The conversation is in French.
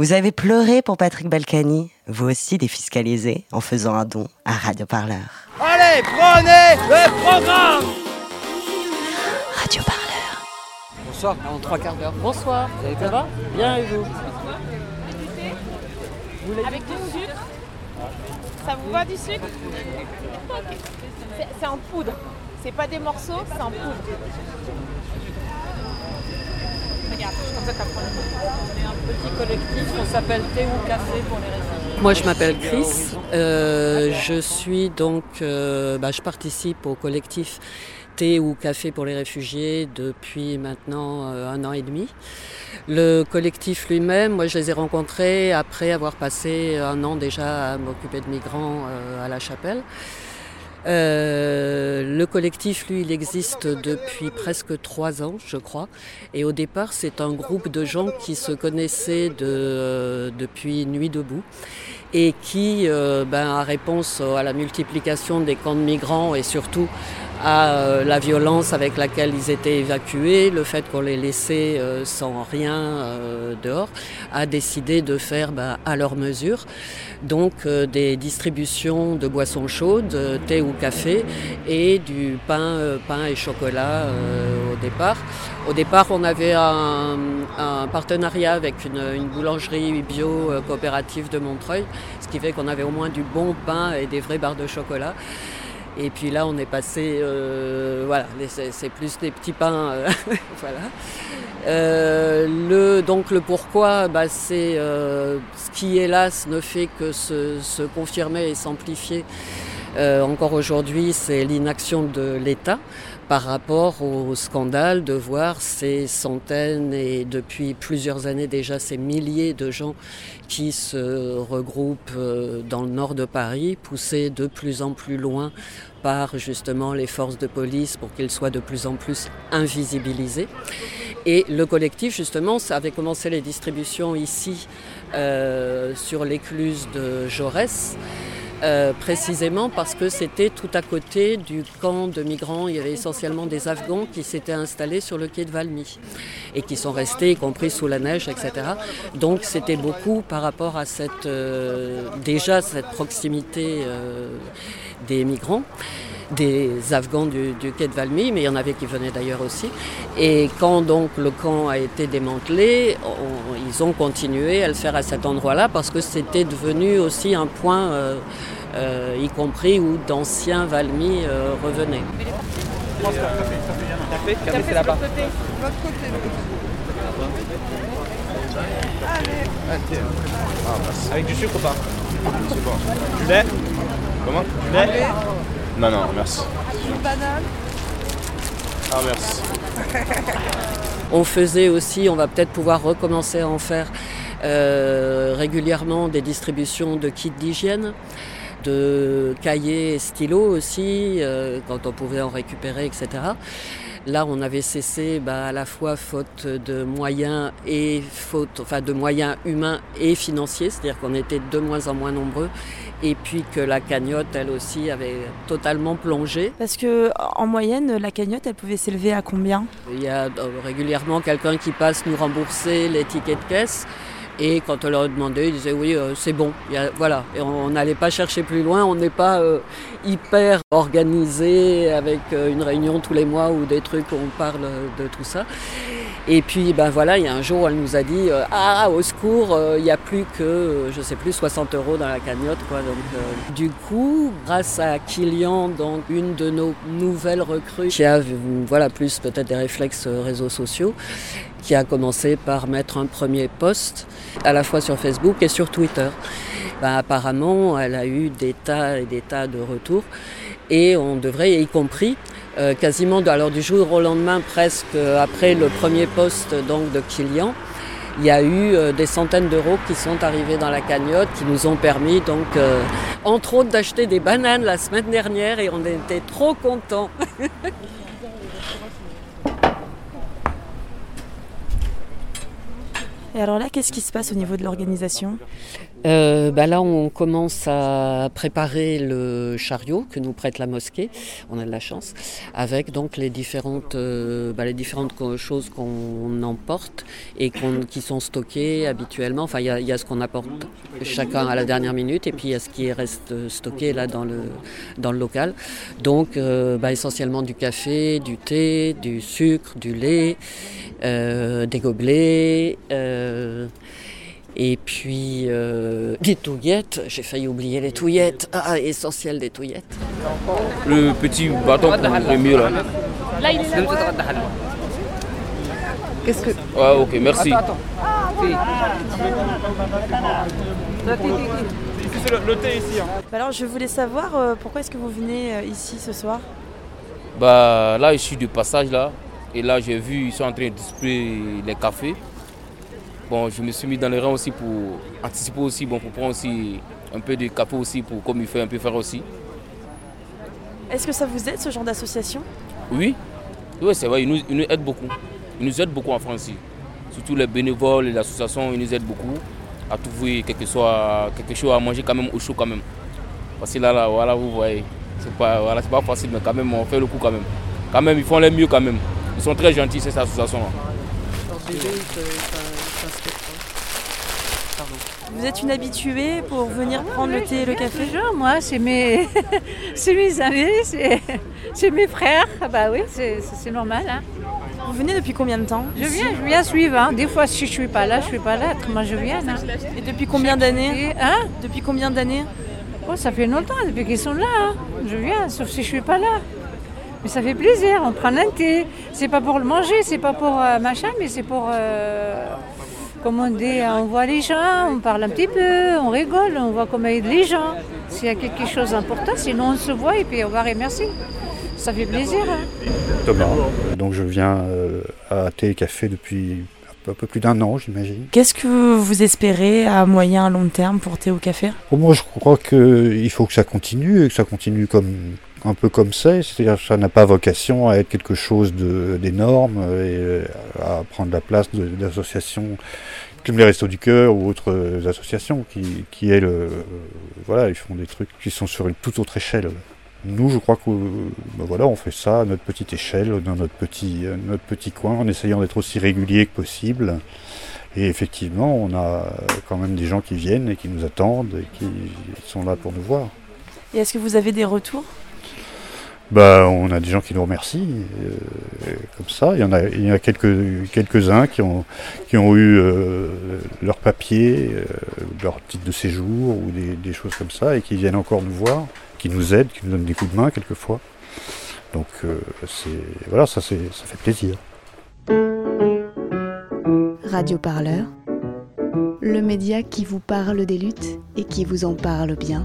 Vous avez pleuré pour Patrick Balkany, vous aussi défiscalisé en faisant un don à Radio Parleur. Allez, prenez le programme Radio Parleur. Bonsoir, en trois quarts d'heure. Bonsoir, Vous allez ça bien va Bien et vous Avec du sucre Ça vous va du sucre C'est en poudre. C'est pas des morceaux, c'est en poudre. On est un petit collectif, s'appelle Thé ou Café pour les réfugiés. Moi, je m'appelle Chris. Euh, je suis donc, euh, bah, je participe au collectif Thé ou Café pour les réfugiés depuis maintenant euh, un an et demi. Le collectif lui-même, moi, je les ai rencontrés après avoir passé un an déjà à m'occuper de migrants à la Chapelle. Euh, le collectif, lui, il existe depuis presque trois ans, je crois. Et au départ, c'est un groupe de gens qui se connaissaient euh, depuis Nuit debout et qui, euh, ben, à réponse à la multiplication des camps de migrants et surtout à euh, la violence avec laquelle ils étaient évacués, le fait qu'on les laissait euh, sans rien euh, dehors, a décidé de faire ben, à leur mesure donc des distributions de boissons chaudes, thé ou café, et du pain, pain et chocolat au départ. Au départ, on avait un, un partenariat avec une, une boulangerie bio coopérative de Montreuil, ce qui fait qu'on avait au moins du bon pain et des vraies barres de chocolat. Et puis là, on est passé, euh, voilà, c'est plus des petits pains, euh, voilà. Euh, le, donc le pourquoi, bah, c'est euh, ce qui hélas ne fait que se, se confirmer et s'amplifier euh, encore aujourd'hui, c'est l'inaction de l'État par rapport au scandale de voir ces centaines et depuis plusieurs années déjà ces milliers de gens qui se regroupent euh, dans le nord de Paris, poussés de plus en plus loin par justement les forces de police pour qu'ils soient de plus en plus invisibilisés. Et le collectif, justement, avait commencé les distributions ici euh, sur l'écluse de Jaurès. Euh, précisément parce que c'était tout à côté du camp de migrants. Il y avait essentiellement des Afghans qui s'étaient installés sur le quai de Valmy et qui sont restés, y compris sous la neige, etc. Donc c'était beaucoup par rapport à cette, euh, déjà cette proximité euh, des migrants des Afghans du, du quai de Valmy, mais il y en avait qui venaient d'ailleurs aussi. Et quand donc le camp a été démantelé, on- ils ont continué à le faire à cet endroit-là parce que c'était devenu aussi un point, euh, euh, y compris où d'anciens Valmy euh, revenaient. Café, café c'est là-bas. Avec du sucre ou pas? C'est bon. Du lait Comment? Du lait Non, non, merci. Ah, merci. On faisait aussi, on va peut-être pouvoir recommencer à en faire euh, régulièrement des distributions de kits d'hygiène, de cahiers et stylos aussi, euh, quand on pouvait en récupérer, etc. Là, on avait cessé bah, à la fois faute de moyens et faute, enfin de moyens humains et financiers, c'est-à-dire qu'on était de moins en moins nombreux, et puis que la cagnotte, elle aussi, avait totalement plongé. Parce que en moyenne, la cagnotte, elle pouvait s'élever à combien? Il y a euh, régulièrement quelqu'un qui passe nous rembourser les tickets de caisse. Et quand on leur a demandé, ils disaient oui, euh, c'est bon. Y a- voilà. Et on on n'allait pas chercher plus loin. On n'est pas euh, hyper organisé avec euh, une réunion tous les mois ou des trucs où on parle de tout ça. Et puis, ben voilà, il y a un jour, elle nous a dit euh, Ah, au secours, euh, il n'y a plus que, euh, je sais plus, 60 euros dans la cagnotte. Quoi. Donc, du coup, grâce à Kilian, donc une de nos nouvelles recrues, qui a voilà, plus peut-être des réflexes réseaux sociaux, qui a commencé par mettre un premier post à la fois sur Facebook et sur Twitter. Ben, apparemment, elle a eu des tas et des tas de retours et on devrait, y compris euh, quasiment alors du jour au lendemain, presque euh, après le premier poste donc de Kilian, il y a eu euh, des centaines d'euros qui sont arrivés dans la cagnotte, qui nous ont permis donc entre autres d'acheter des bananes la semaine dernière et on était trop contents. Et alors là, qu'est-ce qui se passe au niveau de l'organisation? Euh, bah là, on commence à préparer le chariot que nous prête la mosquée. On a de la chance, avec donc les différentes, euh, bah, les différentes choses qu'on emporte et qu'on- qui sont stockées habituellement. Enfin, il y, y a ce qu'on apporte chacun à la dernière minute, et puis il y a ce qui reste stocké là dans le dans le local. Donc, euh, bah, essentiellement du café, du thé, du sucre, du lait, euh, des gobelets. Et puis euh, des touillettes, j'ai failli oublier les touillettes, ah, essentiel des touillettes. Le petit bâton pour le mieux là. Là, il est là. Qu'est-ce que. Ouais, ok, merci. C'est le, thé ici. Bah alors, je voulais savoir euh, pourquoi est-ce que vous venez euh, ici ce soir? Bah là, je suis de passage là. Et là, j'ai vu, ils sont en train de distribuer les cafés. Bon, je me suis mis dans les rangs aussi pour anticiper aussi, bon, pour prendre aussi un peu de café aussi, pour comme il fait un peu faire aussi. Est-ce que ça vous aide ce genre d'association? Oui, oui c'est vrai, ils nous, ils nous aident beaucoup. Ils nous aident beaucoup en France ici. Surtout les bénévoles et l'association, ils nous aident beaucoup à trouver quelque, soit, quelque chose à manger quand même au chaud quand même. Parce que là, là voilà, vous voyez, c'est pas, voilà, c'est pas facile, mais quand même, on fait le coup quand même. Quand même, ils font les mieux quand même. Ils sont très gentils, cette association-là. Vous êtes une habituée pour venir prendre le thé et le café? Toujours, moi, c'est mes, c'est mes amis, c'est, c'est mes frères. Ah bah oui, c'est, normal. hein. Vous venez depuis combien de temps? Je viens, je viens suivre. hein. Des fois, si je suis pas là, je suis pas là. Moi, je viens. hein. Et depuis combien d'années? hein Depuis combien d'années? Oh, ça fait longtemps depuis qu'ils sont là. hein. Je viens, sauf si je suis pas là. Mais ça fait plaisir. On prend un thé. C'est pas pour le manger, c'est pas pour euh, machin, mais c'est pour. euh, Comment on dit, on voit les gens, on parle un petit peu, on rigole, on voit comment aide les gens. S'il y a quelque chose d'important, sinon on se voit et puis on va remercier. Ça fait plaisir. hein. Thomas. Donc je viens euh, à Thé et Café depuis un peu, plus d'un an, j'imagine. Qu'est-ce que vous espérez à moyen, à long terme pour thé ou café? Pour moi, je crois qu'il faut que ça continue et que ça continue comme un peu comme c'est, c'est-à-dire ça n'a pas vocation à être quelque chose d'énorme et euh, à prendre la place d'associations comme les Restos du Cœur ou autres euh, associations qui, qui elles, euh, voilà, ils font des trucs qui sont sur une toute autre échelle. Nous, je crois que ben voilà, on fait ça à notre petite échelle, dans notre petit, notre petit coin, en essayant d'être aussi régulier que possible. Et effectivement, on a quand même des gens qui viennent et qui nous attendent et qui sont là pour nous voir. Et est-ce que vous avez des retours? Bah, on a des gens qui nous remercient, euh, comme ça. Il y en a, il y a quelques, quelques-uns qui ont, qui ont eu euh, leur papier, euh, leur titre de séjour ou des, des choses comme ça et qui viennent encore nous voir, qui nous aident, qui nous donnent des coups de main quelquefois. Donc, euh, c'est, voilà, ça, c'est, ça fait plaisir. Radio Parleur, le média qui vous parle des luttes et qui vous en parle bien.